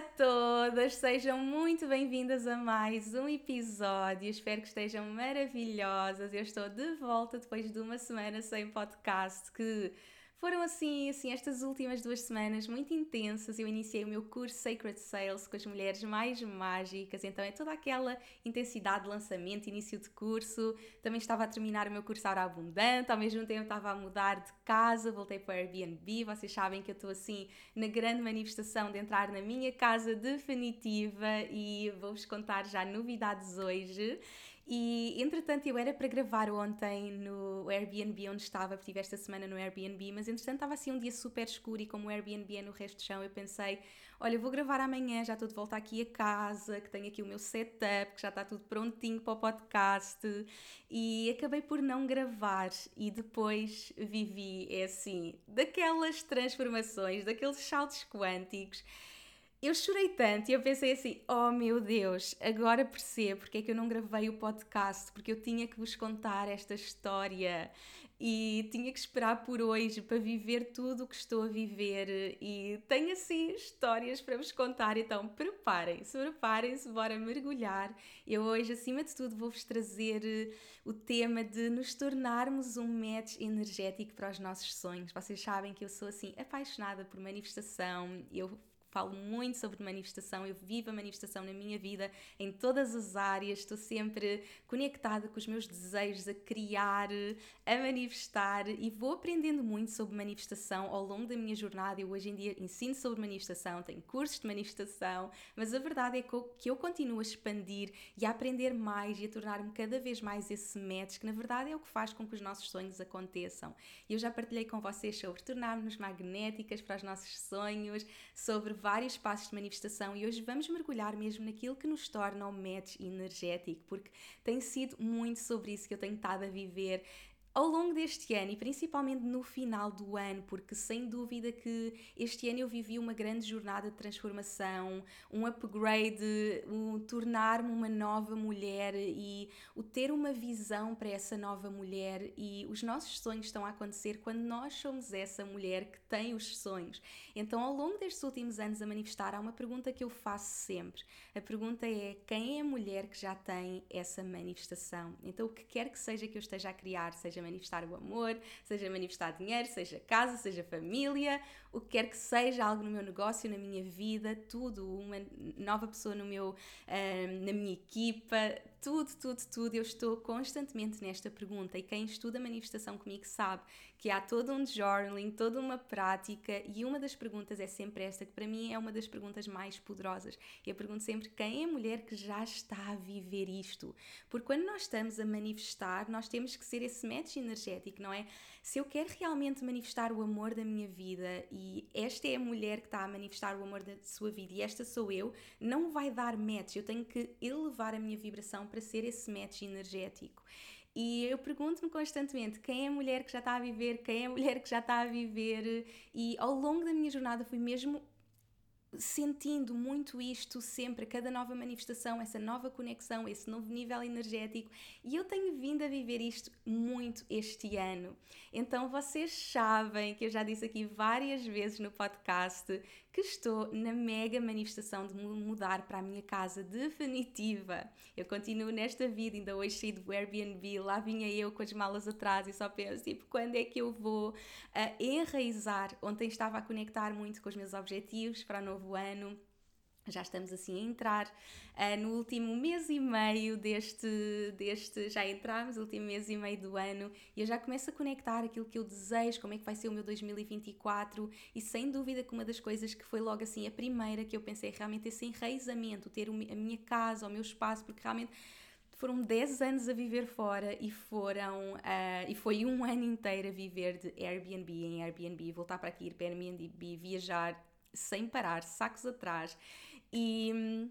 A todas, sejam muito bem-vindas a mais um episódio. Espero que estejam maravilhosas. Eu estou de volta depois de uma semana sem podcast que foram assim, assim, estas últimas duas semanas muito intensas. Eu iniciei o meu curso Sacred Sales com as mulheres mais mágicas, então é toda aquela intensidade de lançamento, início de curso. Também estava a terminar o meu curso Aura Abundante, ao mesmo tempo estava a mudar de casa, voltei para o Airbnb. Vocês sabem que eu estou assim na grande manifestação de entrar na minha casa definitiva e vou-vos contar já novidades hoje. E entretanto eu era para gravar ontem no Airbnb onde estava, porque estive esta semana no Airbnb, mas entretanto estava assim um dia super escuro e como o Airbnb é no resto do chão, eu pensei, olha, vou gravar amanhã, já estou de volta aqui a casa, que tenho aqui o meu setup, que já está tudo prontinho para o podcast. E acabei por não gravar e depois vivi, é assim, daquelas transformações, daqueles saltos quânticos eu chorei tanto e eu pensei assim: oh meu Deus, agora percebo porque é que eu não gravei o podcast, porque eu tinha que vos contar esta história e tinha que esperar por hoje para viver tudo o que estou a viver e tenho assim histórias para vos contar, então preparem-se, preparem-se, bora mergulhar. Eu hoje, acima de tudo, vou-vos trazer eh, o tema de nos tornarmos um match energético para os nossos sonhos. Vocês sabem que eu sou assim apaixonada por manifestação, eu falo muito sobre manifestação, eu vivo a manifestação na minha vida, em todas as áreas, estou sempre conectada com os meus desejos a criar, a manifestar e vou aprendendo muito sobre manifestação ao longo da minha jornada. Eu hoje em dia ensino sobre manifestação, tenho cursos de manifestação, mas a verdade é que eu continuo a expandir e a aprender mais e a tornar-me cada vez mais esse match, que na verdade é o que faz com que os nossos sonhos aconteçam. Eu já partilhei com vocês sobre tornar-nos magnéticas para os nossos sonhos, sobre vários passos de manifestação e hoje vamos mergulhar mesmo naquilo que nos torna o match energético, porque tem sido muito sobre isso que eu tenho estado a viver ao longo deste ano e principalmente no final do ano, porque sem dúvida que este ano eu vivi uma grande jornada de transformação, um upgrade, o tornar-me uma nova mulher e o ter uma visão para essa nova mulher e os nossos sonhos estão a acontecer quando nós somos essa mulher que tem os sonhos. Então, ao longo destes últimos anos a manifestar, há uma pergunta que eu faço sempre. A pergunta é: quem é a mulher que já tem essa manifestação? Então, o que quer que seja que eu esteja a criar, seja seja manifestar o amor, seja manifestar dinheiro, seja casa, seja família, o que quer que seja, algo no meu negócio, na minha vida, tudo, uma nova pessoa no meu, uh, na minha equipa, tudo, tudo, tudo. Eu estou constantemente nesta pergunta e quem estuda manifestação comigo sabe que há todo um journaling, toda uma prática e uma das perguntas é sempre esta, que para mim é uma das perguntas mais poderosas. Eu pergunto sempre quem é a mulher que já está a viver isto? Porque quando nós estamos a manifestar, nós temos que ser esse match energético, não é? Se eu quero realmente manifestar o amor da minha vida e esta é a mulher que está a manifestar o amor da sua vida e esta sou eu, não vai dar match. Eu tenho que elevar a minha vibração para ser esse match energético. E eu pergunto-me constantemente quem é a mulher que já está a viver, quem é a mulher que já está a viver, e ao longo da minha jornada fui mesmo sentindo muito isto sempre, cada nova manifestação, essa nova conexão, esse novo nível energético, e eu tenho vindo a viver isto muito este ano. Então vocês sabem que eu já disse aqui várias vezes no podcast que estou na mega manifestação de mudar para a minha casa definitiva. Eu continuo nesta vida, ainda hoje saí do Airbnb, lá vinha eu com as malas atrás e só penso, tipo, quando é que eu vou uh, enraizar? Ontem estava a conectar muito com os meus objetivos para o novo ano já estamos assim a entrar. Uh, no último mês e meio deste, deste, já entramos, último mês e meio do ano, e eu já começo a conectar aquilo que eu desejo, como é que vai ser o meu 2024, e sem dúvida que uma das coisas que foi logo assim a primeira que eu pensei realmente esse enraizamento, ter a minha casa, o meu espaço, porque realmente foram 10 anos a viver fora e foram uh, e foi um ano inteiro a viver de Airbnb em Airbnb, voltar para aqui, ir para Airbnb, viajar sem parar, sacos atrás e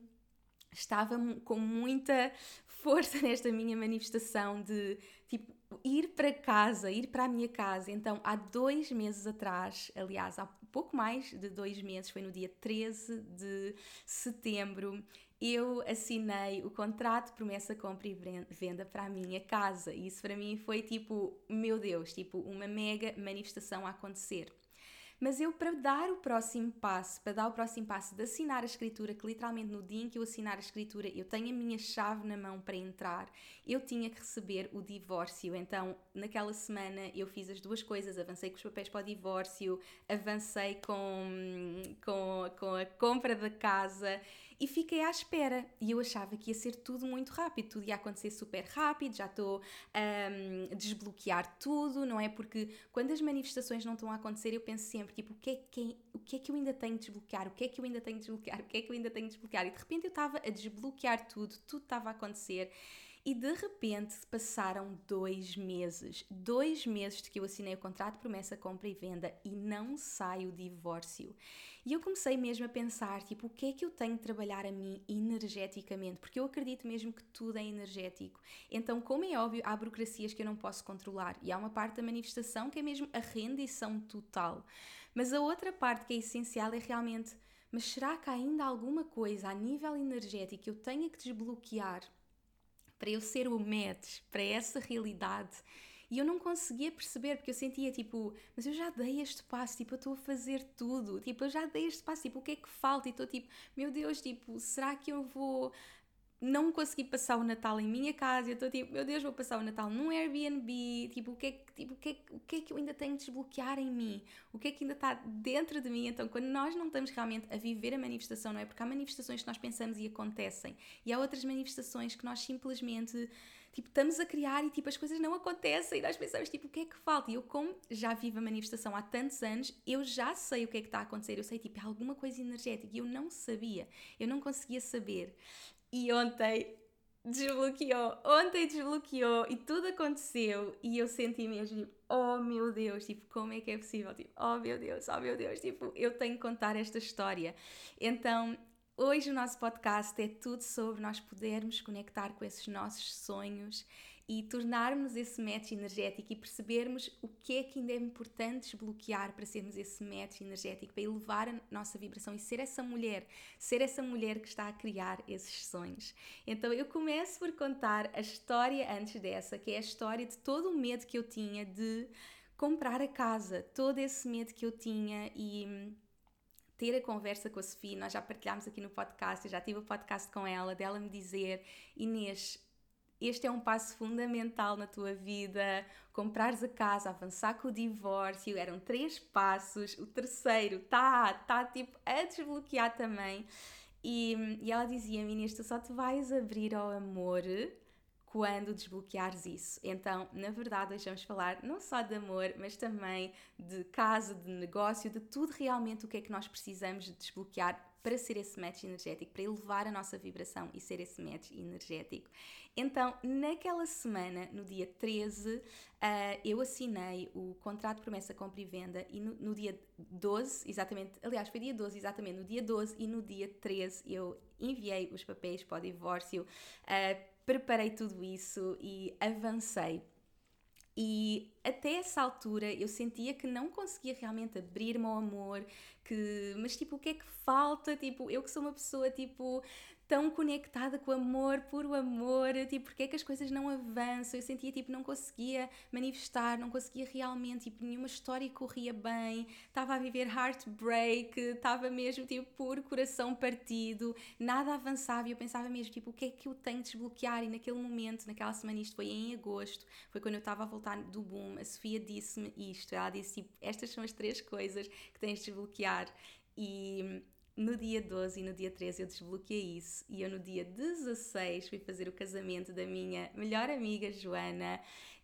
estava com muita força nesta minha manifestação de tipo ir para casa, ir para a minha casa. Então, há dois meses atrás, aliás, há pouco mais de dois meses, foi no dia 13 de setembro, eu assinei o contrato de promessa, compra e venda para a minha casa. E isso para mim foi tipo, meu Deus, tipo uma mega manifestação a acontecer. Mas eu, para dar o próximo passo, para dar o próximo passo de assinar a escritura, que literalmente no dia em que eu assinar a escritura eu tenho a minha chave na mão para entrar, eu tinha que receber o divórcio. Então, naquela semana eu fiz as duas coisas, avancei com os papéis para o divórcio, avancei com, com, com a compra da casa e fiquei à espera. E eu achava que ia ser tudo muito rápido, tudo ia acontecer super rápido, já estou a um, desbloquear tudo, não é? Porque quando as manifestações não estão a acontecer, eu penso sempre, tipo, o que, é que, o que é que eu ainda tenho de desbloquear? O que é que eu ainda tenho de desbloquear? O que é que eu ainda tenho de desbloquear? E de repente eu estava a desbloquear tudo, tudo estava a acontecer. E de repente passaram dois meses, dois meses de que eu assinei o contrato de promessa, compra e venda e não sai o divórcio. E eu comecei mesmo a pensar, tipo, o que é que eu tenho de trabalhar a mim energeticamente? Porque eu acredito mesmo que tudo é energético. Então, como é óbvio, há burocracias que eu não posso controlar e há uma parte da manifestação que é mesmo a rendição total. Mas a outra parte que é essencial é realmente, mas será que há ainda alguma coisa a nível energético que eu tenha que desbloquear para eu ser o match para essa realidade? E eu não conseguia perceber, porque eu sentia tipo, mas eu já dei este passo, tipo, eu estou a fazer tudo, tipo, eu já dei este passo, tipo, o que é que falta? E estou tipo, meu Deus, tipo, será que eu vou não consegui passar o Natal em minha casa, eu estou tipo, meu Deus, vou passar o Natal num Airbnb, tipo, o que, é tipo o, que é, o que é que eu ainda tenho de desbloquear em mim? O que é que ainda está dentro de mim? Então, quando nós não estamos realmente a viver a manifestação, não é? Porque há manifestações que nós pensamos e acontecem, e há outras manifestações que nós simplesmente tipo, estamos a criar e tipo, as coisas não acontecem e nós pensamos, tipo, o que é que falta? E eu, como já vivo a manifestação há tantos anos, eu já sei o que é que está a acontecer. Eu sei, tipo, alguma coisa energética e eu não sabia, eu não conseguia saber. E ontem desbloqueou, ontem desbloqueou e tudo aconteceu e eu senti mesmo, tipo, oh meu Deus, tipo, como é que é possível? Tipo, oh meu Deus, oh meu Deus, tipo, eu tenho que contar esta história. Então, Hoje o nosso podcast é tudo sobre nós podermos conectar com esses nossos sonhos e tornarmos esse match energético e percebermos o que é que ainda é importante desbloquear para sermos esse match energético, para elevar a nossa vibração e ser essa mulher, ser essa mulher que está a criar esses sonhos. Então eu começo por contar a história antes dessa, que é a história de todo o medo que eu tinha de comprar a casa, todo esse medo que eu tinha e ter a conversa com a Sofia, nós já partilhámos aqui no podcast, eu já tive o podcast com ela, dela me dizer, Inês, este é um passo fundamental na tua vida, comprares a casa, avançar com o divórcio, eram três passos, o terceiro está tá tipo a desbloquear também. E, e ela dizia-me, Inês, tu só te vais abrir ao amor quando desbloqueares isso. Então, na verdade, hoje vamos falar não só de amor, mas também de casa, de negócio, de tudo realmente o que é que nós precisamos de desbloquear para ser esse match energético, para elevar a nossa vibração e ser esse match energético. Então, naquela semana, no dia 13, uh, eu assinei o contrato de promessa, compra e venda e no, no, dia 12, exatamente, aliás, foi dia 12, exatamente, no dia 12 e no dia 13 eu enviei os papéis para o divórcio. Uh, preparei tudo isso e avancei. E até essa altura eu sentia que não conseguia realmente abrir-me ao amor, que, mas tipo, o que é que falta? Tipo, eu que sou uma pessoa tipo tão conectada com o amor, puro amor, tipo, porque é que as coisas não avançam? Eu sentia, tipo, não conseguia manifestar, não conseguia realmente, tipo, nenhuma história corria bem, estava a viver heartbreak, estava mesmo, tipo, por coração partido, nada avançava e eu pensava mesmo, tipo, o que é que eu tenho de desbloquear? E naquele momento, naquela semana, isto foi em agosto, foi quando eu estava a voltar do boom, a Sofia disse-me isto, ela disse, tipo, estas são as três coisas que tens de desbloquear e no dia 12 e no dia 13 eu desbloqueei isso e eu no dia 16 fui fazer o casamento da minha melhor amiga Joana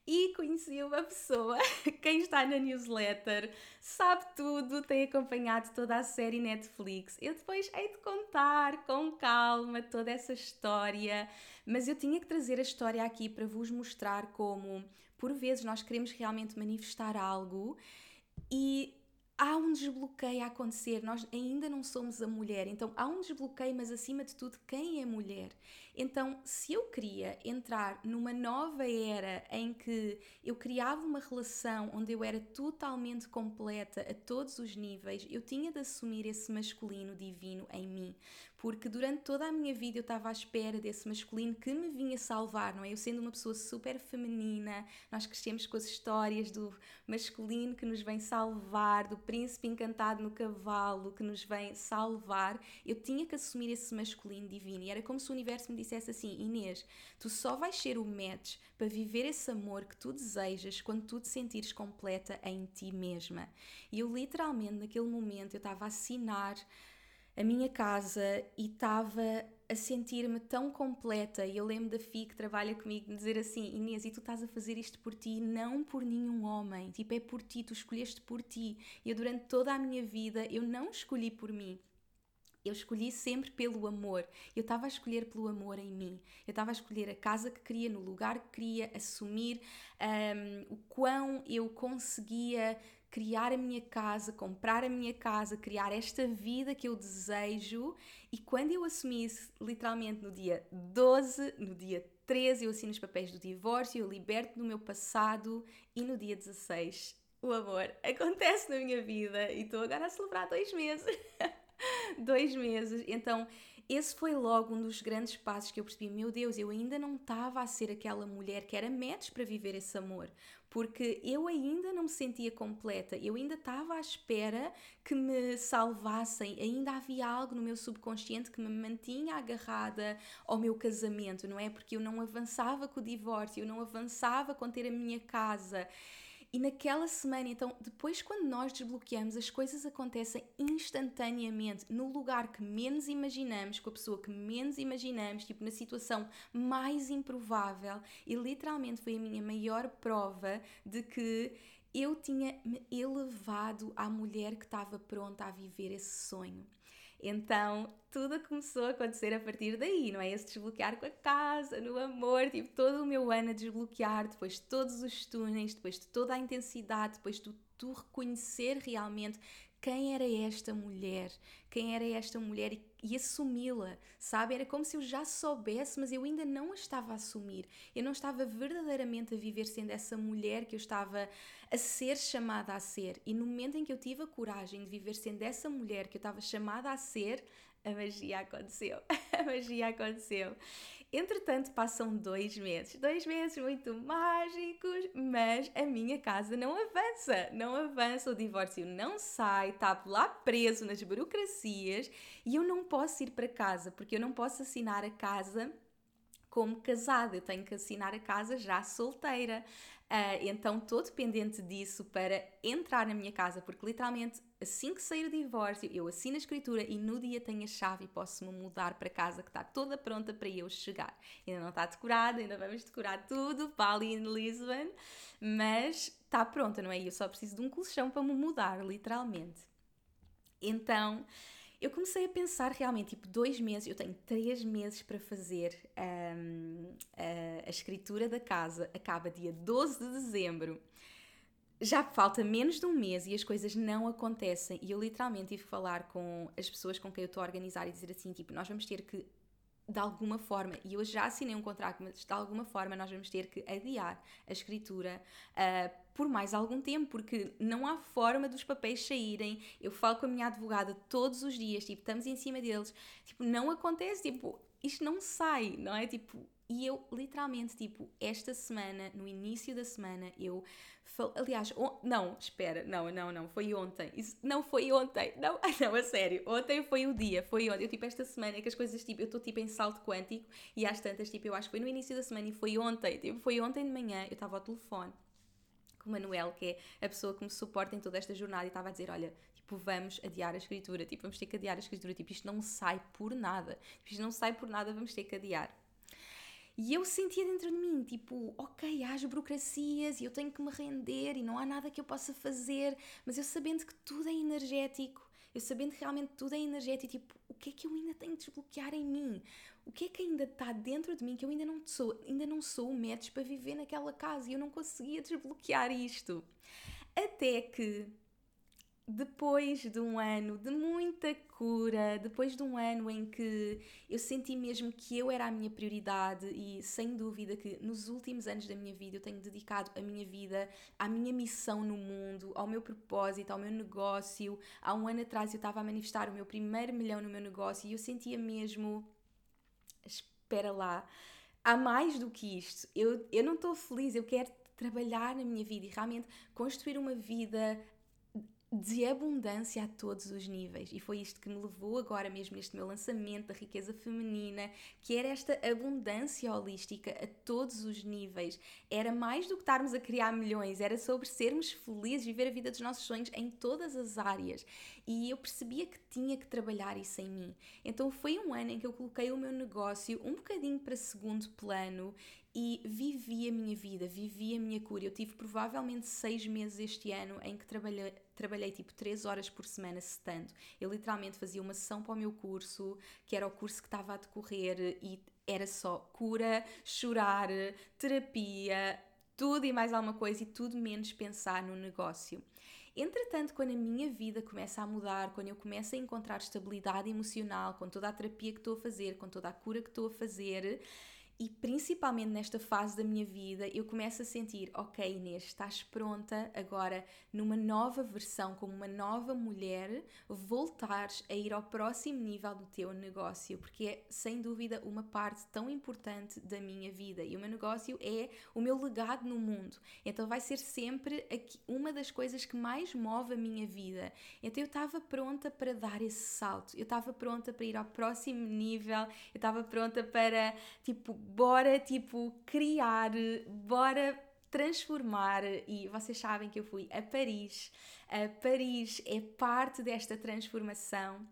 e conheci uma pessoa, quem está na newsletter sabe tudo, tem acompanhado toda a série Netflix. Eu depois hei de contar com calma toda essa história, mas eu tinha que trazer a história aqui para vos mostrar como, por vezes, nós queremos realmente manifestar algo e há um desbloqueio a acontecer, nós ainda não somos a mulher, então há um desbloqueio, mas acima de tudo, quem é mulher? Então, se eu queria entrar numa nova era em que eu criava uma relação onde eu era totalmente completa a todos os níveis, eu tinha de assumir esse masculino divino em mim, porque durante toda a minha vida eu estava à espera desse masculino que me vinha salvar, não é? Eu sendo uma pessoa super feminina, nós crescemos com as histórias do masculino que nos vem salvar, do príncipe encantado no cavalo que nos vem salvar, eu tinha que assumir esse masculino divino e era como se o universo me dissesse assim: Inês, tu só vais ser o match para viver esse amor que tu desejas quando tu te sentires completa em ti mesma. E eu literalmente, naquele momento, eu estava a assinar a minha casa e estava a sentir-me tão completa. E eu lembro da Fi que trabalha comigo dizer assim: Inês, e tu estás a fazer isto por ti, não por nenhum homem. Tipo, é por ti, tu escolheste por ti. E eu, durante toda a minha vida, eu não escolhi por mim. Eu escolhi sempre pelo amor. Eu estava a escolher pelo amor em mim. Eu estava a escolher a casa que queria, no lugar que queria, assumir um, o quão eu conseguia criar a minha casa, comprar a minha casa, criar esta vida que eu desejo. E quando eu assumi isso, literalmente no dia 12, no dia 13, eu assino os papéis do divórcio, eu liberto do meu passado e no dia 16 o amor acontece na minha vida e estou agora a celebrar dois meses. dois meses. Então, esse foi logo um dos grandes passos que eu percebi: meu Deus, eu ainda não estava a ser aquela mulher que era metes para viver esse amor, porque eu ainda não me sentia completa, eu ainda estava à espera que me salvassem, ainda havia algo no meu subconsciente que me mantinha agarrada ao meu casamento, não é? Porque eu não avançava com o divórcio, eu não avançava com ter a minha casa. E naquela semana, então, depois quando nós desbloqueamos, as coisas acontecem instantaneamente, no lugar que menos imaginamos, com a pessoa que menos imaginamos, tipo na situação mais improvável. E literalmente foi a minha maior prova de que eu tinha me elevado à mulher que estava pronta a viver esse sonho. Então, tudo começou a acontecer a partir daí, não é? Esse desbloquear com a casa, no amor, tipo, todo o meu ano a desbloquear, depois de todos os túneis, depois de toda a intensidade, depois de tu reconhecer realmente quem era esta mulher, quem era esta mulher e, e assumi-la, sabe? Era como se eu já soubesse, mas eu ainda não a estava a assumir. Eu não estava verdadeiramente a viver sendo essa mulher que eu estava a ser chamada a ser. E no momento em que eu tive a coragem de viver sendo essa mulher que eu estava chamada a ser, a magia aconteceu. a magia aconteceu. Entretanto, passam dois meses, dois meses muito mágicos, mas a minha casa não avança, não avança, o divórcio não sai, está lá preso nas burocracias e eu não posso ir para casa porque eu não posso assinar a casa como casada, eu tenho que assinar a casa já solteira. Uh, então estou dependente disso para entrar na minha casa, porque literalmente assim que sair o divórcio eu assino a escritura e no dia tenho a chave e posso-me mudar para casa que está toda pronta para eu chegar. Ainda não está decorada, ainda vamos decorar tudo para ali em Lisbon, mas está pronta, não é? Eu só preciso de um colchão para me mudar, literalmente. Então eu comecei a pensar realmente, tipo, dois meses, eu tenho três meses para fazer um, a, a escritura da casa, acaba dia 12 de dezembro já falta menos de um mês e as coisas não acontecem. E eu literalmente tive que falar com as pessoas com quem eu estou a organizar e dizer assim: tipo, nós vamos ter que, de alguma forma, e eu já assinei um contrato, mas de alguma forma nós vamos ter que adiar a escritura uh, por mais algum tempo, porque não há forma dos papéis saírem. Eu falo com a minha advogada todos os dias, tipo, estamos em cima deles, tipo, não acontece, tipo, isto não sai, não é? Tipo, e eu, literalmente, tipo, esta semana, no início da semana, eu. Aliás, on... não, espera, não, não, não, foi ontem. Isso não foi ontem, não, não, a sério. Ontem foi o dia, foi ontem. Eu, tipo, esta semana que as coisas, tipo, eu estou, tipo, em salto quântico e às tantas, tipo, eu acho que foi no início da semana e foi ontem, tipo, foi ontem de manhã, eu estava ao telefone com o Manuel, que é a pessoa que me suporta em toda esta jornada, e estava a dizer: Olha, Tipo, vamos adiar a escritura, tipo, vamos ter que adiar a escritura, tipo, isto não sai por nada, tipo, isto não sai por nada, vamos ter que adiar. E eu sentia dentro de mim, tipo, ok, há as burocracias e eu tenho que me render e não há nada que eu possa fazer, mas eu sabendo que tudo é energético, eu sabendo que realmente tudo é energético, tipo, o que é que eu ainda tenho de desbloquear em mim? O que é que ainda está dentro de mim que eu ainda não sou, ainda não sou o método para viver naquela casa e eu não conseguia desbloquear isto? Até que depois de um ano de muita cura, depois de um ano em que eu senti mesmo que eu era a minha prioridade e sem dúvida que nos últimos anos da minha vida eu tenho dedicado a minha vida à minha missão no mundo, ao meu propósito, ao meu negócio. Há um ano atrás eu estava a manifestar o meu primeiro milhão no meu negócio e eu sentia mesmo. Espera lá, há mais do que isto. Eu, eu não estou feliz, eu quero trabalhar na minha vida e realmente construir uma vida de abundância a todos os níveis. E foi isto que me levou agora mesmo neste meu lançamento da riqueza feminina, que era esta abundância holística a todos os níveis. Era mais do que estarmos a criar milhões, era sobre sermos felizes, viver a vida dos nossos sonhos em todas as áreas. E eu percebia que tinha que trabalhar isso em mim. Então foi um ano em que eu coloquei o meu negócio um bocadinho para segundo plano e vivi a minha vida, vivi a minha cura. Eu tive provavelmente seis meses este ano em que trabalhei, trabalhei tipo três horas por semana, se tanto. Eu literalmente fazia uma sessão para o meu curso, que era o curso que estava a decorrer, e era só cura, chorar, terapia, tudo e mais alguma coisa, e tudo menos pensar no negócio. Entretanto, quando a minha vida começa a mudar, quando eu começo a encontrar estabilidade emocional, com toda a terapia que estou a fazer, com toda a cura que estou a fazer, e principalmente nesta fase da minha vida, eu começo a sentir: ok, Inês, estás pronta agora, numa nova versão, como uma nova mulher, voltares a ir ao próximo nível do teu negócio, porque é sem dúvida uma parte tão importante da minha vida. E o meu negócio é o meu legado no mundo. Então vai ser sempre uma das coisas que mais move a minha vida. Então eu estava pronta para dar esse salto, eu estava pronta para ir ao próximo nível, eu estava pronta para, tipo, bora tipo criar, bora transformar e vocês sabem que eu fui a Paris. A Paris é parte desta transformação.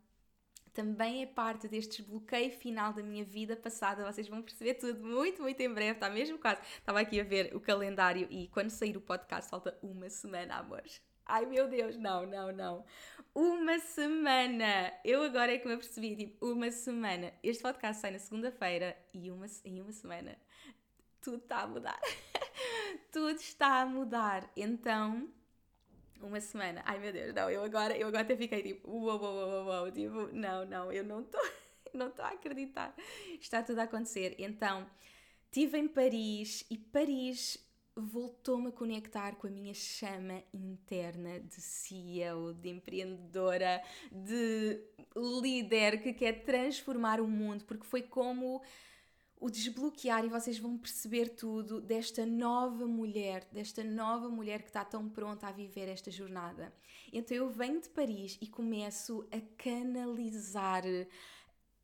Também é parte deste desbloqueio final da minha vida passada. Vocês vão perceber tudo muito, muito em breve. Está mesmo quase. Estava aqui a ver o calendário e quando sair o podcast falta uma semana, amores. Ai meu Deus, não, não, não. Uma semana! Eu agora é que me apercebi, tipo, uma semana. Este podcast sai na segunda-feira e uma, em uma semana tudo está a mudar. tudo está a mudar. Então, uma semana. Ai meu Deus, não, eu agora, eu agora até fiquei tipo, uau, uau, uau, uau, tipo, não, não, eu não estou, não estou a acreditar. Está tudo a acontecer. Então, estive em Paris e Paris voltou-me a conectar com a minha chama interna de CEO, de empreendedora, de líder que quer transformar o mundo, porque foi como o desbloquear e vocês vão perceber tudo desta nova mulher, desta nova mulher que está tão pronta a viver esta jornada. Então eu venho de Paris e começo a canalizar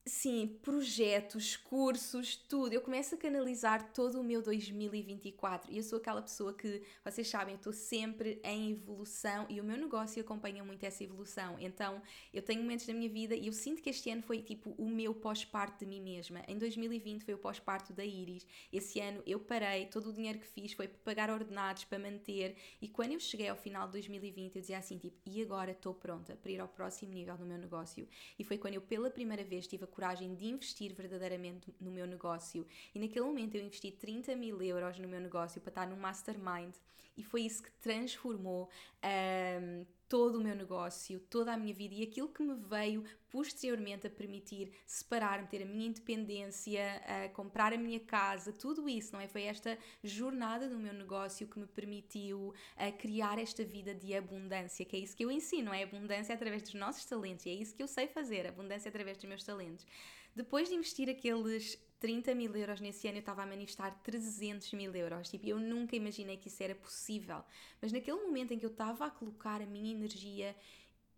Sim, projetos, cursos, tudo. Eu começo a canalizar todo o meu 2024 e eu sou aquela pessoa que, vocês sabem, eu estou sempre em evolução e o meu negócio acompanha muito essa evolução. Então, eu tenho momentos da minha vida e eu sinto que este ano foi tipo o meu pós-parto de mim mesma. Em 2020 foi o pós-parto da Iris. Esse ano eu parei, todo o dinheiro que fiz foi para pagar ordenados, para manter. E quando eu cheguei ao final de 2020, eu dizia assim, tipo, e agora estou pronta para ir ao próximo nível do meu negócio. E foi quando eu pela primeira vez tive a coragem de investir verdadeiramente no meu negócio. E naquele momento eu investi 30 mil euros no meu negócio para estar no mastermind e foi isso que transformou um, todo o meu negócio, toda a minha vida e aquilo que me veio posteriormente a permitir separar-me, ter a minha independência, a comprar a minha casa, tudo isso, não é? Foi esta jornada do meu negócio que me permitiu a criar esta vida de abundância, que é isso que eu ensino, é abundância através dos nossos talentos, e é isso que eu sei fazer, abundância através dos meus talentos. Depois de investir aqueles 30 mil euros nesse ano, eu estava a manifestar 300 mil euros. Tipo, eu nunca imaginei que isso era possível. Mas naquele momento em que eu estava a colocar a minha energia,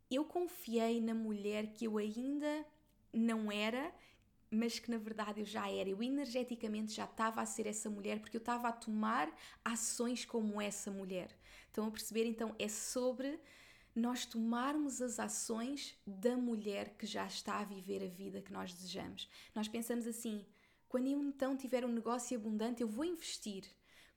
eu confiei na mulher que eu ainda não era, mas que na verdade eu já era. Eu energeticamente já estava a ser essa mulher porque eu estava a tomar ações como essa mulher. Estão a perceber? Então é sobre nós tomarmos as ações da mulher que já está a viver a vida que nós desejamos. Nós pensamos assim: quando eu então tiver um negócio abundante, eu vou investir.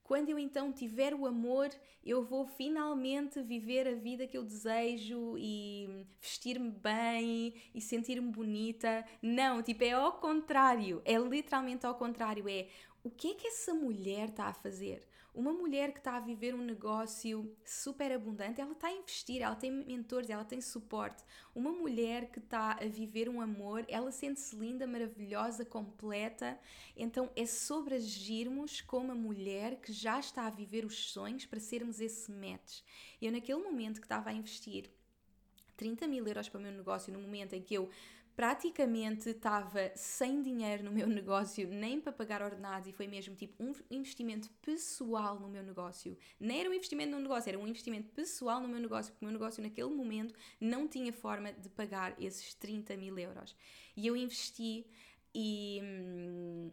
Quando eu então tiver o amor, eu vou finalmente viver a vida que eu desejo e vestir-me bem e sentir-me bonita. Não, tipo, é ao contrário. É literalmente ao contrário. É o que é que essa mulher está a fazer? Uma mulher que está a viver um negócio super abundante, ela está a investir, ela tem mentores, ela tem suporte. Uma mulher que está a viver um amor, ela sente-se linda, maravilhosa, completa. Então é sobre agirmos como a mulher que já está a viver os sonhos para sermos esse match. Eu, naquele momento que estava a investir 30 mil euros para o meu negócio, no momento em que eu praticamente estava sem dinheiro no meu negócio, nem para pagar ordenados, e foi mesmo tipo um investimento pessoal no meu negócio. Nem era um investimento no negócio, era um investimento pessoal no meu negócio, porque o meu negócio naquele momento não tinha forma de pagar esses 30 mil euros. E eu investi e. Hum,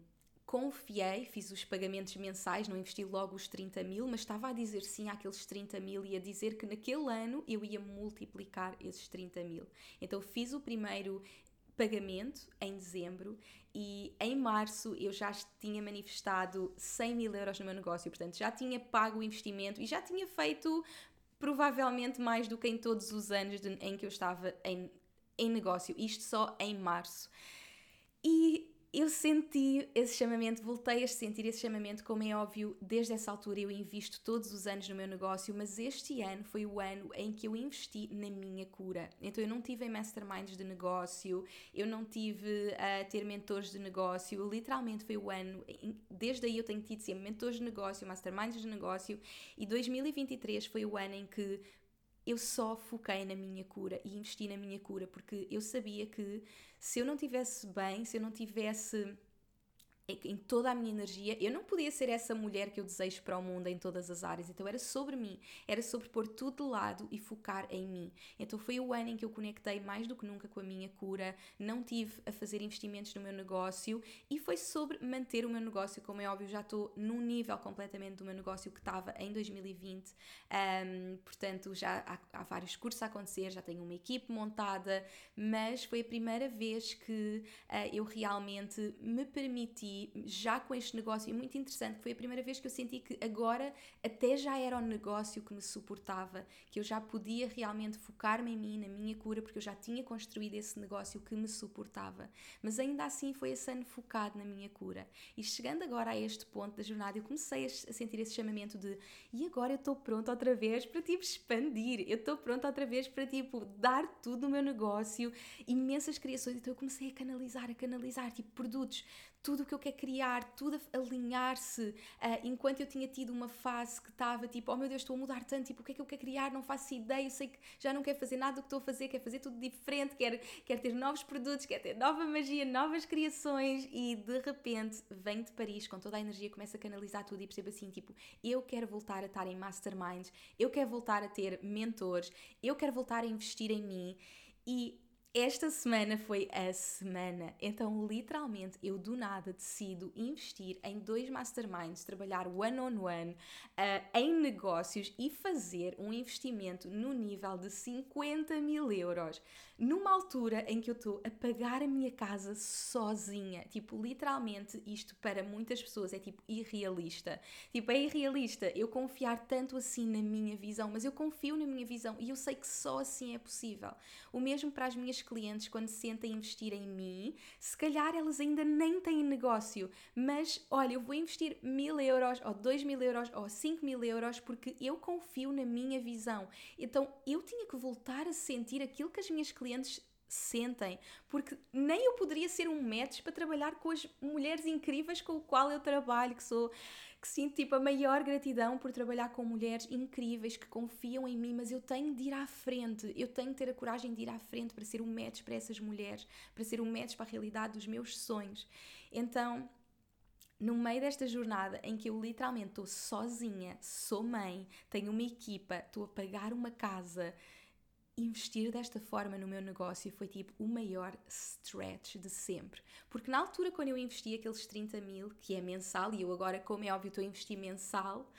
confiei, fiz os pagamentos mensais, não investi logo os 30 mil, mas estava a dizer sim àqueles 30 mil e a dizer que naquele ano eu ia multiplicar esses 30 mil. Então fiz o primeiro pagamento em dezembro e em março eu já tinha manifestado 100 mil euros no meu negócio, portanto já tinha pago o investimento e já tinha feito provavelmente mais do que em todos os anos de, em que eu estava em, em negócio, isto só em março. E eu senti esse chamamento, voltei a sentir esse chamamento, como é óbvio, desde essa altura eu invisto todos os anos no meu negócio, mas este ano foi o ano em que eu investi na minha cura. Então eu não tive em masterminds de negócio, eu não tive a ter mentores de negócio, literalmente foi o ano, desde aí eu tenho tido sempre mentores de negócio, masterminds de negócio, e 2023 foi o ano em que eu só foquei na minha cura e investi na minha cura porque eu sabia que se eu não tivesse bem, se eu não tivesse em toda a minha energia. Eu não podia ser essa mulher que eu desejo para o mundo em todas as áreas. Então era sobre mim, era sobre pôr tudo de lado e focar em mim. Então foi o ano em que eu conectei mais do que nunca com a minha cura, não tive a fazer investimentos no meu negócio e foi sobre manter o meu negócio. Como é óbvio, já estou num nível completamente do meu negócio que estava em 2020. Um, portanto, já há, há vários cursos a acontecer, já tenho uma equipe montada, mas foi a primeira vez que uh, eu realmente me permiti já com este negócio, e muito interessante, foi a primeira vez que eu senti que agora até já era o negócio que me suportava, que eu já podia realmente focar-me em mim, na minha cura, porque eu já tinha construído esse negócio que me suportava. Mas ainda assim foi esse ano focado na minha cura. E chegando agora a este ponto da jornada, eu comecei a sentir esse chamamento de e agora eu estou pronta outra vez para tipo expandir, eu estou pronta outra vez para tipo dar tudo o meu negócio, imensas criações. Então eu comecei a canalizar, a canalizar tipo produtos, tudo o que eu quero criar, tudo a alinhar-se, uh, enquanto eu tinha tido uma fase que estava tipo, oh meu Deus, estou a mudar tanto, tipo, o que é que eu quero criar? Não faço ideia, eu sei que já não quero fazer nada do que estou a fazer, quero fazer tudo diferente, quero, quero ter novos produtos, quero ter nova magia, novas criações e de repente venho de Paris com toda a energia, começo a canalizar tudo e percebo assim, tipo, eu quero voltar a estar em masterminds, eu quero voltar a ter mentores, eu quero voltar a investir em mim e esta semana foi a semana, então literalmente eu do nada decido investir em dois masterminds, trabalhar one-on-one -on -one, uh, em negócios e fazer um investimento no nível de 50 mil euros, numa altura em que eu estou a pagar a minha casa sozinha. Tipo, literalmente isto para muitas pessoas é tipo irrealista. Tipo, é irrealista eu confiar tanto assim na minha visão, mas eu confio na minha visão e eu sei que só assim é possível. O mesmo para as minhas clientes quando se sentem investir em mim, se calhar elas ainda nem têm negócio, mas olha, eu vou investir mil euros, ou dois mil euros, ou cinco mil euros, porque eu confio na minha visão. Então eu tinha que voltar a sentir aquilo que as minhas clientes sentem, porque nem eu poderia ser um match para trabalhar com as mulheres incríveis com o qual eu trabalho, que sou que sinto tipo a maior gratidão por trabalhar com mulheres incríveis que confiam em mim, mas eu tenho de ir à frente, eu tenho de ter a coragem de ir à frente para ser um match para essas mulheres, para ser um match para a realidade dos meus sonhos. Então, no meio desta jornada em que eu literalmente estou sozinha, sou mãe, tenho uma equipa, estou a pagar uma casa, investir desta forma no meu negócio foi tipo o maior stretch de sempre. Porque na altura, quando eu investi aqueles 30 mil, que é mensal, e eu agora, como é óbvio, estou a investir mensal,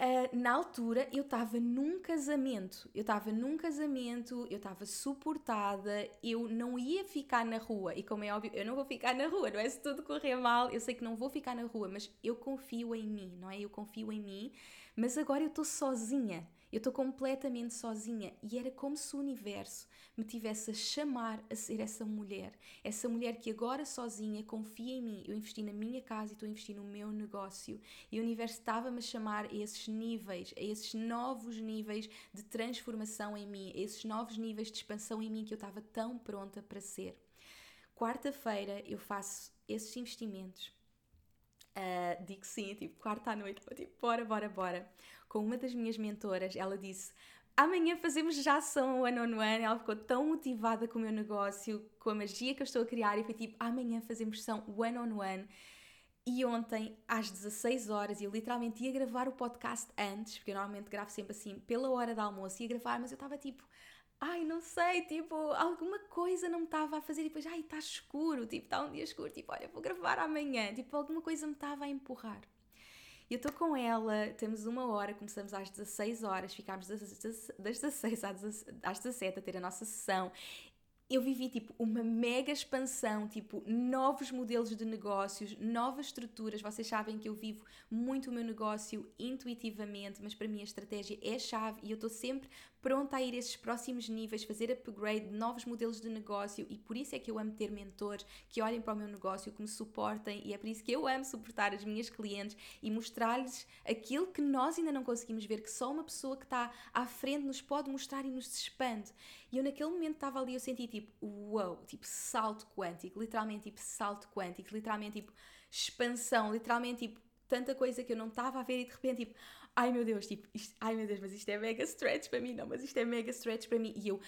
Uh, na altura eu estava num casamento, eu estava num casamento, eu estava suportada, eu não ia ficar na rua, e como é óbvio, eu não vou ficar na rua, não é? Se tudo correr mal, eu sei que não vou ficar na rua, mas eu confio em mim, não é? Eu confio em mim, mas agora eu estou sozinha. Eu estou completamente sozinha e era como se o universo me tivesse a chamar a ser essa mulher. Essa mulher que agora sozinha confia em mim. Eu investi na minha casa e estou a investir no meu negócio. E o universo estava-me a chamar a esses níveis, a esses novos níveis de transformação em mim, a esses novos níveis de expansão em mim que eu estava tão pronta para ser. Quarta-feira eu faço esses investimentos. Uh, digo sim, tipo, quarta à noite, tipo, bora, bora, bora com uma das minhas mentoras, ela disse: Amanhã fazemos já ação one on one. Ela ficou tão motivada com o meu negócio, com a magia que eu estou a criar, e foi tipo: amanhã fazemos sessão one on one. E ontem, às 16 horas, eu literalmente ia gravar o podcast antes, porque eu normalmente gravo sempre assim, pela hora do almoço, ia gravar, mas eu estava tipo, ai, não sei, tipo, alguma coisa não me estava a fazer, e depois, ai, está escuro, tipo, está um dia escuro, tipo, olha, vou gravar amanhã, tipo, alguma coisa me estava a empurrar. E eu estou com ela, temos uma hora, começamos às 16 horas, ficámos das 16 às 17 a ter a nossa sessão eu vivi tipo uma mega expansão, tipo novos modelos de negócios, novas estruturas. Vocês sabem que eu vivo muito o meu negócio intuitivamente, mas para mim a estratégia é chave e eu estou sempre pronta a ir a esses próximos níveis, fazer upgrade, novos modelos de negócio e por isso é que eu amo ter mentores que olhem para o meu negócio, que me suportem e é por isso que eu amo suportar as minhas clientes e mostrar-lhes aquilo que nós ainda não conseguimos ver, que só uma pessoa que está à frente nos pode mostrar e nos expande. E eu naquele momento estava ali, eu senti tipo, uau, tipo salto quântico, literalmente tipo salto quântico, literalmente tipo expansão, literalmente tipo tanta coisa que eu não estava a ver e de repente tipo, ai meu Deus, tipo, isto, ai meu Deus, mas isto é mega stretch para mim, não, mas isto é mega stretch para mim. E eu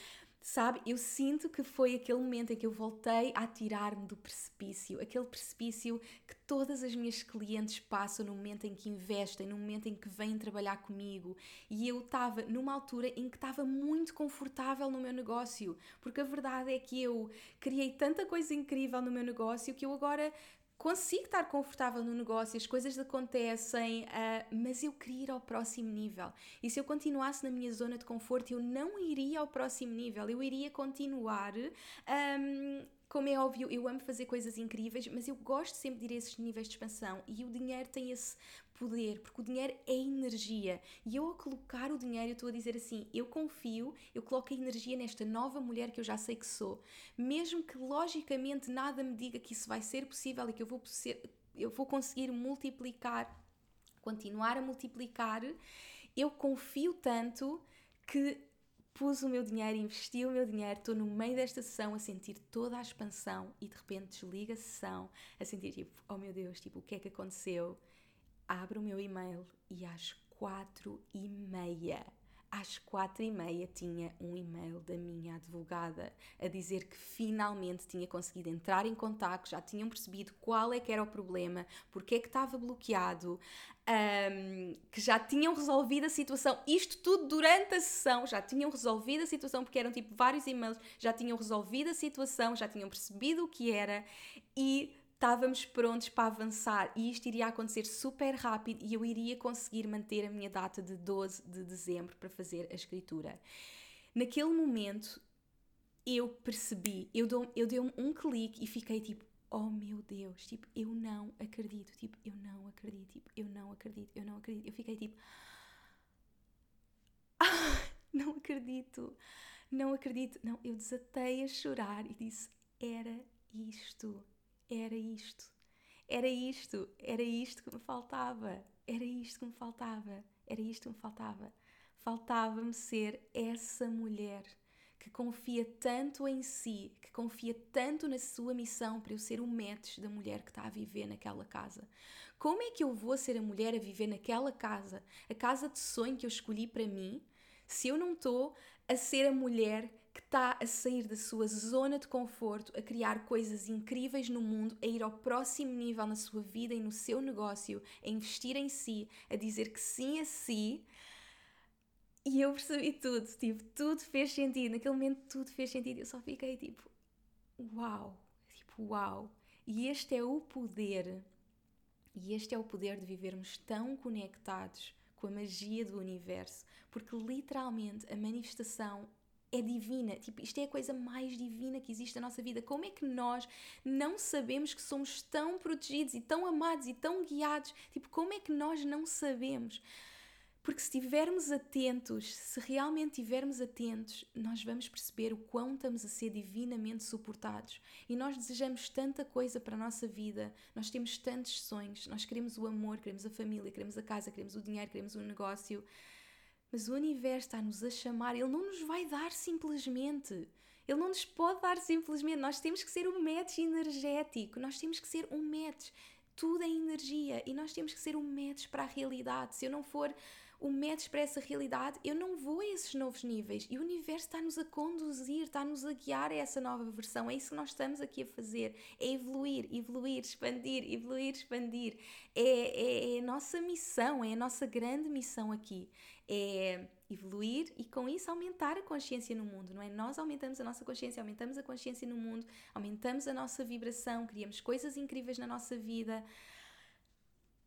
Sabe, eu sinto que foi aquele momento em que eu voltei a tirar-me do precipício, aquele precipício que todas as minhas clientes passam no momento em que investem, no momento em que vêm trabalhar comigo. E eu estava numa altura em que estava muito confortável no meu negócio, porque a verdade é que eu criei tanta coisa incrível no meu negócio que eu agora consigo estar confortável no negócio, as coisas acontecem, uh, mas eu queria ir ao próximo nível. E se eu continuasse na minha zona de conforto, eu não iria ao próximo nível, eu iria continuar. Um, como é óbvio, eu amo fazer coisas incríveis, mas eu gosto sempre de ir a esses níveis de expansão e o dinheiro tem esse poder, porque o dinheiro é energia. E eu, ao colocar o dinheiro, eu estou a dizer assim: eu confio, eu coloco a energia nesta nova mulher que eu já sei que sou. Mesmo que logicamente nada me diga que isso vai ser possível e que eu vou, eu vou conseguir multiplicar, continuar a multiplicar, eu confio tanto que pus o meu dinheiro, investi o meu dinheiro, estou no meio desta sessão a sentir toda a expansão e de repente desliga a sessão, a sentir tipo, oh meu Deus, tipo, o que é que aconteceu? Abro o meu e-mail e às quatro e meia às quatro e meia tinha um e-mail da minha advogada a dizer que finalmente tinha conseguido entrar em contato, já tinham percebido qual é que era o problema, porque é que estava bloqueado, um, que já tinham resolvido a situação. Isto tudo durante a sessão, já tinham resolvido a situação, porque eram tipo vários e-mails, já tinham resolvido a situação, já tinham percebido o que era e estávamos prontos para avançar e isto iria acontecer super rápido e eu iria conseguir manter a minha data de 12 de dezembro para fazer a escritura. Naquele momento eu percebi, eu, dou, eu dei um clique e fiquei tipo, oh meu Deus, tipo, eu não acredito, tipo, eu não acredito, tipo, eu não acredito, eu não acredito. Eu fiquei tipo, ah, não acredito, não acredito. Não, eu desatei a chorar e disse, era isto era isto. Era isto, era isto que me faltava. Era isto que me faltava. Era isto que me faltava. Faltava-me ser essa mulher que confia tanto em si, que confia tanto na sua missão para eu ser o match da mulher que está a viver naquela casa. Como é que eu vou ser a mulher a viver naquela casa, a casa de sonho que eu escolhi para mim, se eu não estou a ser a mulher que está a sair da sua zona de conforto, a criar coisas incríveis no mundo, a ir ao próximo nível na sua vida e no seu negócio, a investir em si, a dizer que sim a si. E eu percebi tudo, tipo, tudo fez sentido. Naquele momento tudo fez sentido. Eu só fiquei tipo, uau, tipo, uau. E este é o poder, e este é o poder de vivermos tão conectados com a magia do universo, porque literalmente a manifestação é divina. Tipo, isto é a coisa mais divina que existe na nossa vida. Como é que nós não sabemos que somos tão protegidos e tão amados e tão guiados? Tipo, como é que nós não sabemos? Porque se estivermos atentos, se realmente estivermos atentos, nós vamos perceber o quão estamos a ser divinamente suportados. E nós desejamos tanta coisa para a nossa vida, nós temos tantos sonhos, nós queremos o amor, queremos a família, queremos a casa, queremos o dinheiro, queremos o negócio. Mas o universo está-nos a chamar, ele não nos vai dar simplesmente. Ele não nos pode dar simplesmente. Nós temos que ser um match energético, nós temos que ser um match. Tudo é energia e nós temos que ser um match para a realidade. Se eu não for o match para essa realidade, eu não vou a esses novos níveis. E o universo está-nos a conduzir, está-nos a guiar a essa nova versão. É isso que nós estamos aqui a fazer. É evoluir, evoluir, expandir, evoluir, expandir. É, é, é a nossa missão, é a nossa grande missão aqui. É evoluir e com isso aumentar a consciência no mundo, não é? Nós aumentamos a nossa consciência, aumentamos a consciência no mundo, aumentamos a nossa vibração, criamos coisas incríveis na nossa vida.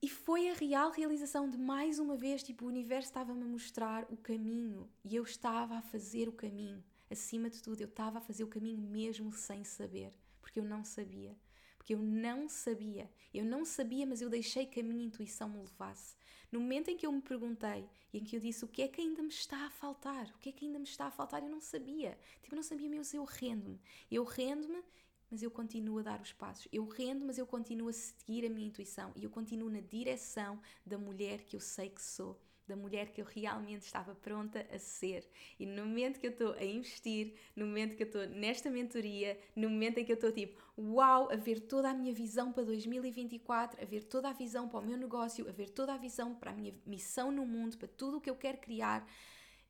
E foi a real realização de mais uma vez, tipo, o universo estava-me a mostrar o caminho e eu estava a fazer o caminho. Acima de tudo, eu estava a fazer o caminho mesmo sem saber, porque eu não sabia. Porque eu não sabia. Eu não sabia, mas eu deixei que a minha intuição me levasse. No momento em que eu me perguntei e em que eu disse o que é que ainda me está a faltar, o que é que ainda me está a faltar, eu não sabia. Tipo, eu não sabia, mas eu rendo-me. Eu rendo-me mas eu continuo a dar os passos. Eu rendo, mas eu continuo a seguir a minha intuição e eu continuo na direção da mulher que eu sei que sou, da mulher que eu realmente estava pronta a ser. E no momento que eu estou a investir, no momento que eu estou nesta mentoria, no momento em que eu estou tipo, uau, a ver toda a minha visão para 2024, a ver toda a visão para o meu negócio, a ver toda a visão para a minha missão no mundo, para tudo o que eu quero criar,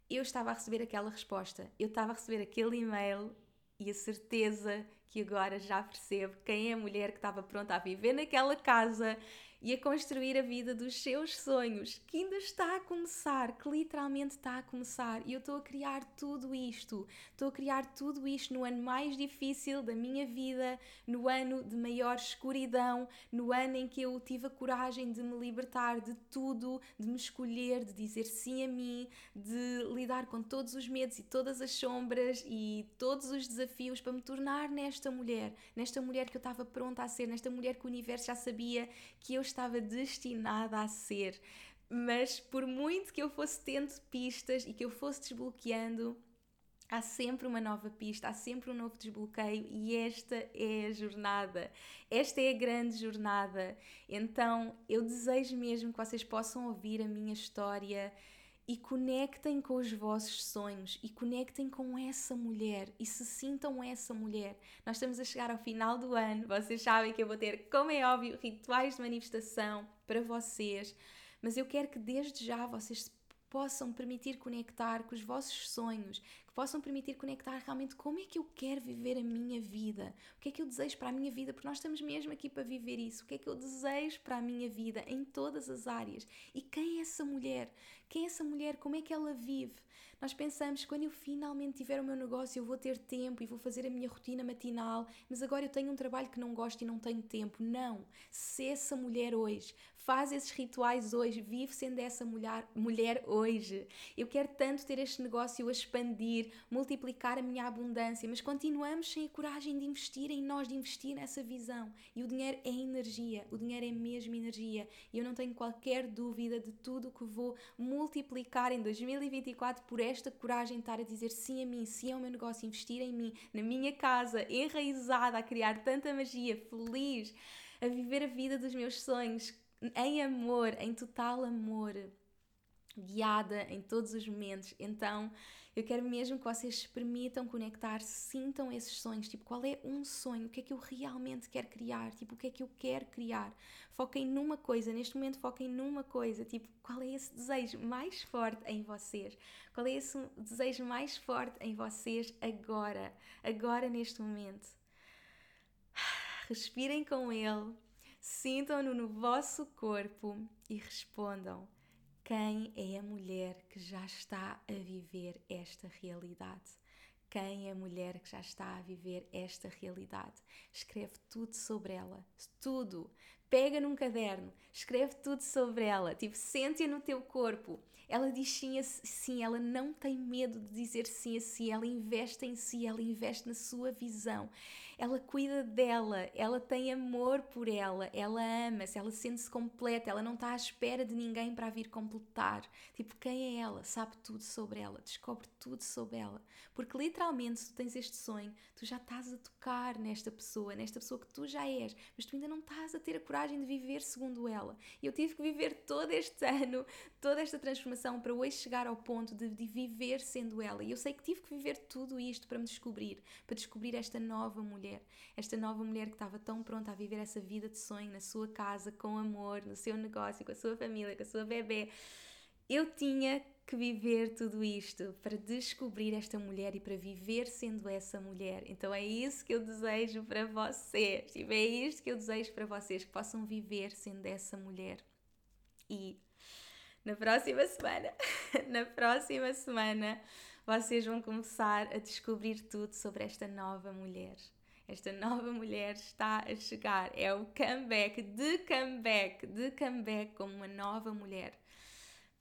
eu estava a receber aquela resposta, eu estava a receber aquele e-mail e a certeza que agora já percebo quem é a mulher que estava pronta a viver naquela casa e a construir a vida dos seus sonhos, que ainda está a começar, que literalmente está a começar. E eu estou a criar tudo isto, estou a criar tudo isto no ano mais difícil da minha vida, no ano de maior escuridão, no ano em que eu tive a coragem de me libertar de tudo, de me escolher, de dizer sim a mim, de lidar com todos os medos e todas as sombras e todos os desafios para me tornar nesta mulher, nesta mulher que eu estava pronta a ser, nesta mulher que o universo já sabia que eu estava destinada a ser. Mas por muito que eu fosse tendo pistas e que eu fosse desbloqueando, há sempre uma nova pista, há sempre um novo desbloqueio e esta é a jornada. Esta é a grande jornada. Então eu desejo mesmo que vocês possam ouvir a minha história e conectem com os vossos sonhos e conectem com essa mulher e se sintam essa mulher. Nós estamos a chegar ao final do ano, vocês sabem que eu vou ter, como é óbvio, rituais de manifestação para vocês, mas eu quero que desde já vocês possam permitir conectar com os vossos sonhos, que possam permitir conectar realmente como é que eu quero viver a minha vida, o que é que eu desejo para a minha vida, porque nós estamos mesmo aqui para viver isso, o que é que eu desejo para a minha vida em todas as áreas? E quem é essa mulher, quem é essa mulher, como é que ela vive. Nós pensamos quando eu finalmente tiver o meu negócio eu vou ter tempo e vou fazer a minha rotina matinal, mas agora eu tenho um trabalho que não gosto e não tenho tempo. Não! Se essa mulher hoje faz esses rituais hoje, vive sendo essa mulher, mulher hoje. Eu quero tanto ter este negócio a expandir, multiplicar a minha abundância, mas continuamos sem a coragem de investir em nós, de investir nessa visão. E o dinheiro é energia, o dinheiro é mesmo energia. E eu não tenho qualquer dúvida de tudo que vou multiplicar em 2024 por esta coragem de estar a dizer sim a mim, sim ao meu negócio, investir em mim, na minha casa, enraizada, a criar tanta magia, feliz, a viver a vida dos meus sonhos, em amor, em total amor, guiada em todos os momentos. Então, eu quero mesmo que vocês se permitam conectar, sintam esses sonhos, tipo, qual é um sonho, o que é que eu realmente quero criar, tipo, o que é que eu quero criar. Foquem numa coisa, neste momento foquem numa coisa, tipo, qual é esse desejo mais forte em vocês? Qual é esse desejo mais forte em vocês agora, agora neste momento? Respirem com ele, sintam-no no vosso corpo e respondam quem é a mulher que já está a viver esta realidade? Quem é a mulher que já está a viver esta realidade? Escreve tudo sobre ela, tudo. pega num caderno, escreve tudo sobre ela, tipo, sente-a no teu corpo. Ela diz sim a sim, ela não tem medo de dizer sim a si, ela investe em si, ela investe na sua visão ela cuida dela, ela tem amor por ela, ela ama-se, ela sente-se completa, ela não está à espera de ninguém para a vir completar. Tipo, quem é ela? Sabe tudo sobre ela, descobre tudo sobre ela. Porque literalmente, se tu tens este sonho, tu já estás a tocar nesta pessoa, nesta pessoa que tu já és, mas tu ainda não estás a ter a coragem de viver segundo ela. E eu tive que viver todo este ano, toda esta transformação para hoje chegar ao ponto de, de viver sendo ela. E eu sei que tive que viver tudo isto para me descobrir, para descobrir esta nova mulher mulher, esta nova mulher que estava tão pronta a viver essa vida de sonho na sua casa, com amor, no seu negócio, com a sua família, com a sua bebê. Eu tinha que viver tudo isto para descobrir esta mulher e para viver sendo essa mulher. Então é isso que eu desejo para vocês. E é isto que eu desejo para vocês, que possam viver sendo essa mulher. E na próxima semana, na próxima semana, vocês vão começar a descobrir tudo sobre esta nova mulher. Esta nova mulher está a chegar. É o comeback, de comeback, de comeback como uma nova mulher.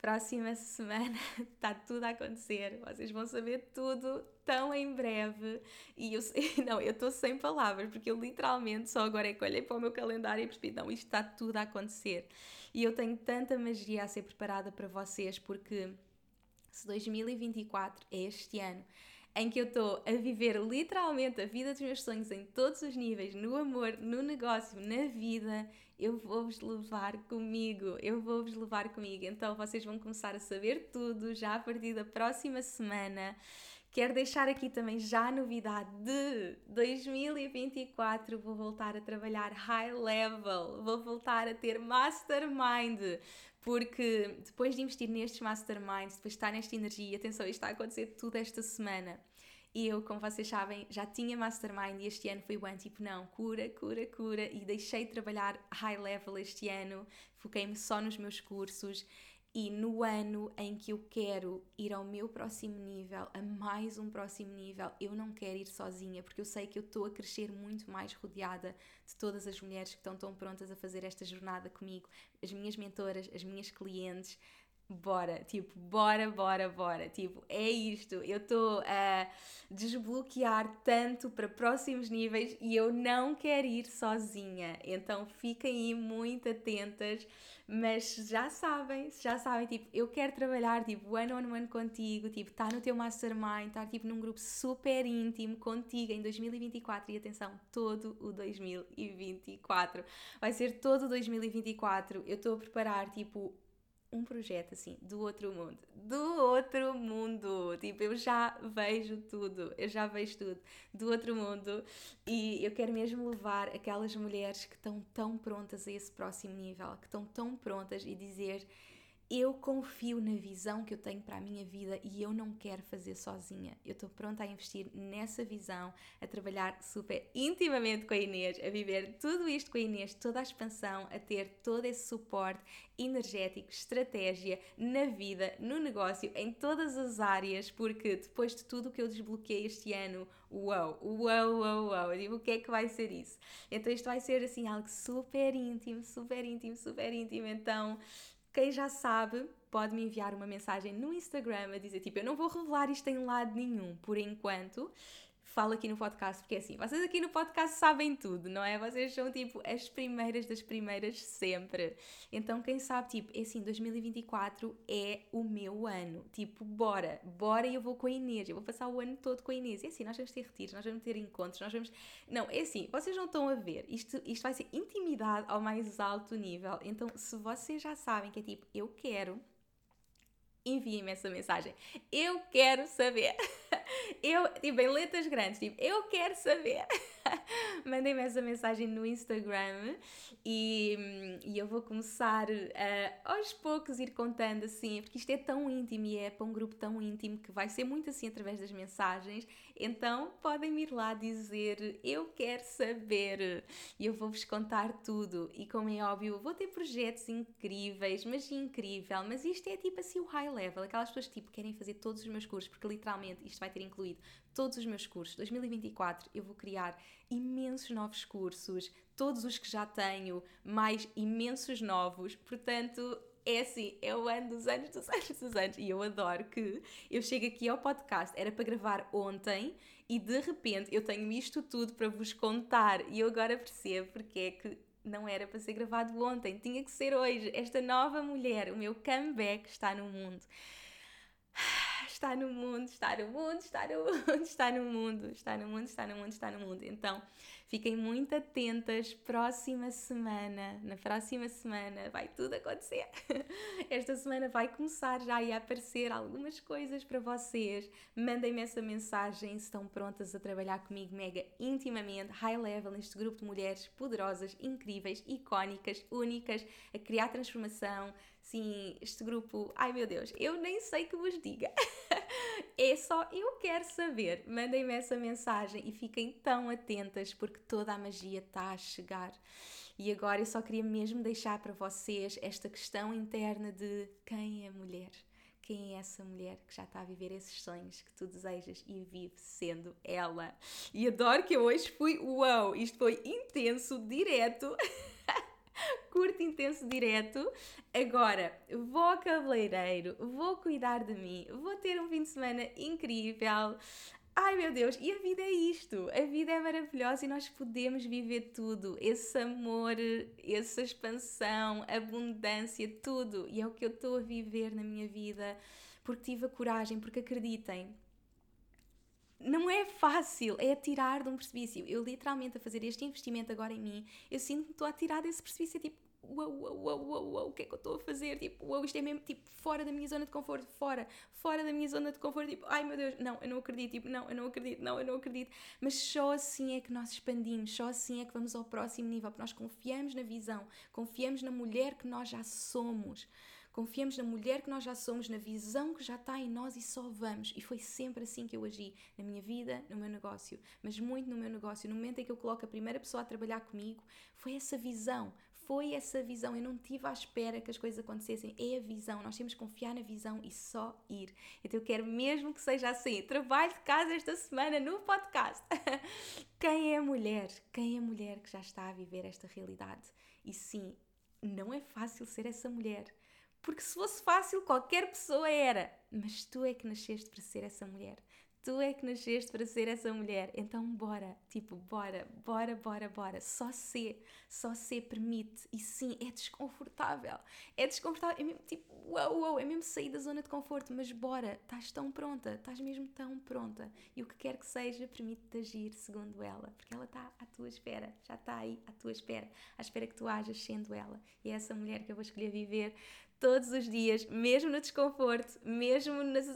Próxima semana está tudo a acontecer. Vocês vão saber tudo tão em breve. E eu não, eu estou sem palavras, porque eu literalmente só agora é que olhei para o meu calendário e percebi, não, isto está tudo a acontecer. E eu tenho tanta magia a ser preparada para vocês, porque se 2024 é este ano em que eu estou a viver literalmente a vida dos meus sonhos em todos os níveis, no amor, no negócio, na vida, eu vou-vos levar comigo, eu vou-vos levar comigo. Então vocês vão começar a saber tudo já a partir da próxima semana. Quero deixar aqui também já a novidade de 2024 vou voltar a trabalhar high level, vou voltar a ter mastermind, porque depois de investir nestes masterminds, depois de estar nesta energia, atenção, isto está a acontecer tudo esta semana. E eu, como vocês sabem, já tinha mastermind e este ano foi o ano tipo, não, cura, cura, cura. E deixei de trabalhar high level este ano, foquei-me só nos meus cursos e no ano em que eu quero ir ao meu próximo nível, a mais um próximo nível, eu não quero ir sozinha, porque eu sei que eu estou a crescer muito mais rodeada de todas as mulheres que estão tão prontas a fazer esta jornada comigo, as minhas mentoras, as minhas clientes, bora, tipo, bora, bora, bora. Tipo, é isto. Eu estou a desbloquear tanto para próximos níveis e eu não quero ir sozinha. Então fiquem aí muito atentas. Mas já sabem, já sabem, tipo, eu quero trabalhar tipo one on one contigo, tipo, estar tá no teu mastermind, estar tipo num grupo super íntimo contigo em 2024 e atenção, todo o 2024. Vai ser todo o 2024. Eu estou a preparar tipo um projeto assim do outro mundo, do outro mundo. Tipo, eu já vejo tudo, eu já vejo tudo do outro mundo e eu quero mesmo levar aquelas mulheres que estão tão prontas a esse próximo nível, que estão tão prontas e dizer eu confio na visão que eu tenho para a minha vida e eu não quero fazer sozinha. Eu estou pronta a investir nessa visão, a trabalhar super intimamente com a Inês, a viver tudo isto com a Inês, toda a expansão, a ter todo esse suporte energético, estratégia na vida, no negócio, em todas as áreas, porque depois de tudo que eu desbloqueei este ano, uau, uau, uau, uau, digo, o que é que vai ser isso? Então isto vai ser assim algo super íntimo, super íntimo, super íntimo, então quem já sabe pode me enviar uma mensagem no Instagram a dizer tipo, eu não vou revelar isto em lado nenhum por enquanto, falo aqui no podcast, porque é assim, vocês aqui no podcast sabem tudo, não é? Vocês são tipo as primeiras das primeiras sempre. Então, quem sabe, tipo, é assim, 2024 é o meu ano. Tipo, bora, bora e eu vou com a Inês, eu vou passar o ano todo com a Inês. É assim, nós vamos ter retiros, nós vamos ter encontros, nós vamos. Não, é assim, vocês não estão a ver, isto, isto vai ser intimidade ao mais alto nível. Então, se vocês já sabem que é tipo, eu quero enviem-me essa mensagem. Eu quero saber. Eu, tipo, em letras grandes, tipo, eu quero saber. Mandem-me essa mensagem no Instagram e, e eu vou começar a, aos poucos ir contando assim, porque isto é tão íntimo e é para um grupo tão íntimo que vai ser muito assim através das mensagens. Então podem ir lá dizer eu quero saber e eu vou-vos contar tudo. E como é óbvio, vou ter projetos incríveis, mas incrível, mas isto é tipo assim o high level, aquelas pessoas que tipo, querem fazer todos os meus cursos, porque literalmente isto vai ter incluído todos os meus cursos. 2024 eu vou criar imensos novos cursos, todos os que já tenho, mais imensos novos. Portanto, é assim, é o ano dos anos, dos anos, dos anos. E eu adoro que eu chego aqui ao podcast, era para gravar ontem e de repente eu tenho isto tudo para vos contar. E eu agora percebo porque é que não era para ser gravado ontem, tinha que ser hoje. Esta nova mulher, o meu comeback está no mundo está no mundo, está no mundo, está no mundo, está no mundo, está no mundo, está no mundo, está no mundo. Então, fiquem muito atentas. Próxima semana, na próxima semana, vai tudo acontecer. Esta semana vai começar já a aparecer algumas coisas para vocês. Mandem-me essa mensagem se estão prontas a trabalhar comigo mega intimamente, high level, neste grupo de mulheres poderosas, incríveis, icónicas, únicas, a criar transformação Sim, este grupo, ai meu Deus, eu nem sei que vos diga. é só eu quero saber. Mandem-me essa mensagem e fiquem tão atentas porque toda a magia está a chegar. E agora eu só queria mesmo deixar para vocês esta questão interna de quem é a mulher? Quem é essa mulher que já está a viver esses sonhos que tu desejas e vive sendo ela? E adoro que eu hoje fui, uau, isto foi intenso, direto. curto, intenso, direto. Agora, vou ao cabeleireiro, vou cuidar de mim, vou ter um fim de semana incrível. Ai meu Deus, e a vida é isto, a vida é maravilhosa e nós podemos viver tudo, esse amor, essa expansão, abundância, tudo, e é o que eu estou a viver na minha vida, porque tive a coragem, porque acreditem, não é fácil, é tirar de um precipício. Eu literalmente a fazer este investimento agora em mim, eu sinto que estou a tirar desse precipício, tipo, uau, uau, uau, uau, uau, o que é que eu estou a fazer? Tipo, uau, isto é mesmo, tipo, fora da minha zona de conforto, fora, fora da minha zona de conforto, tipo, ai meu Deus, não, eu não acredito, tipo, não, eu não acredito, não, eu não acredito. Mas só assim é que nós expandimos, só assim é que vamos ao próximo nível, porque nós confiamos na visão, confiamos na mulher que nós já somos. Confiamos na mulher que nós já somos, na visão que já está em nós e só vamos. E foi sempre assim que eu agi na minha vida, no meu negócio, mas muito no meu negócio. No momento em que eu coloco a primeira pessoa a trabalhar comigo, foi essa visão. Foi essa visão, eu não tive à espera que as coisas acontecessem, é a visão, nós temos que confiar na visão e só ir. Então eu quero mesmo que seja assim. Trabalho de casa esta semana no podcast. Quem é a mulher? Quem é a mulher que já está a viver esta realidade? E sim, não é fácil ser essa mulher porque se fosse fácil, qualquer pessoa era. Mas tu é que nasceste para ser essa mulher. Tu é que nasceste para ser essa mulher. Então, bora. Tipo, bora, bora, bora, bora. Só ser. Só ser permite. E sim, é desconfortável. É desconfortável. É mesmo tipo, uau, uau. É mesmo sair da zona de conforto. Mas bora. Estás tão pronta. Estás mesmo tão pronta. E o que quer que seja, permite-te agir segundo ela. Porque ela está à tua espera. Já está aí à tua espera. À espera que tu hajas sendo ela. E é essa mulher que eu vou escolher viver todos os dias, mesmo no desconforto, mesmo nas,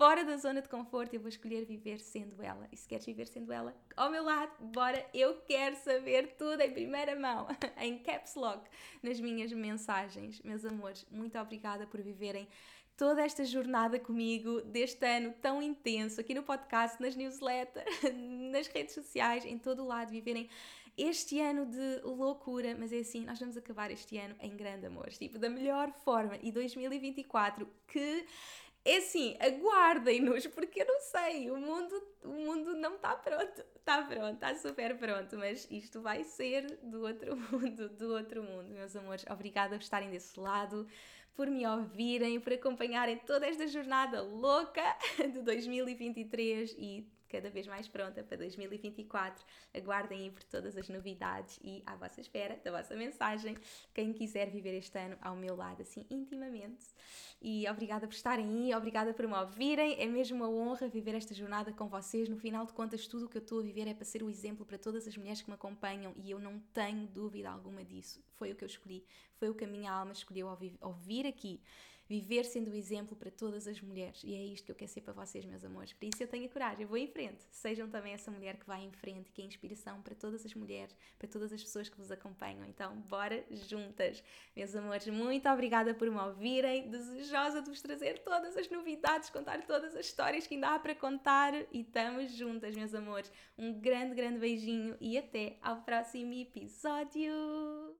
fora da zona de conforto, eu vou escolher viver sendo ela. E se queres viver sendo ela, ao meu lado, bora, eu quero saber tudo em primeira mão, em caps lock, nas minhas mensagens. Meus amores, muito obrigada por viverem toda esta jornada comigo deste ano tão intenso aqui no podcast, nas newsletters, nas redes sociais, em todo o lado, viverem este ano de loucura, mas é assim, nós vamos acabar este ano em grande amor, tipo, da melhor forma. E 2024 que é assim, aguardem-nos, porque eu não sei, o mundo, o mundo não está pronto. Está pronto, está super pronto, mas isto vai ser do outro mundo, do outro mundo, meus amores. Obrigada por estarem desse lado, por me ouvirem, por acompanharem toda esta jornada louca de 2023 e cada vez mais pronta para 2024. Aguardem aí por todas as novidades e à vossa espera da vossa mensagem. Quem quiser viver este ano ao meu lado, assim, intimamente. E obrigada por estarem aí, obrigada por me ouvirem. É mesmo uma honra viver esta jornada com vocês. No final de contas, tudo o que eu estou a viver é para ser o exemplo para todas as mulheres que me acompanham e eu não tenho dúvida alguma disso. Foi o que eu escolhi, foi o que a minha alma escolheu ao vir aqui viver sendo o exemplo para todas as mulheres. E é isto que eu quero ser para vocês, meus amores. Por isso eu tenho a coragem, eu vou em frente. Sejam também essa mulher que vai em frente, que é inspiração para todas as mulheres, para todas as pessoas que vos acompanham. Então, bora juntas. Meus amores, muito obrigada por me ouvirem. Desejosa de vos trazer todas as novidades, contar todas as histórias que ainda há para contar. E estamos juntas, meus amores. Um grande, grande beijinho e até ao próximo episódio.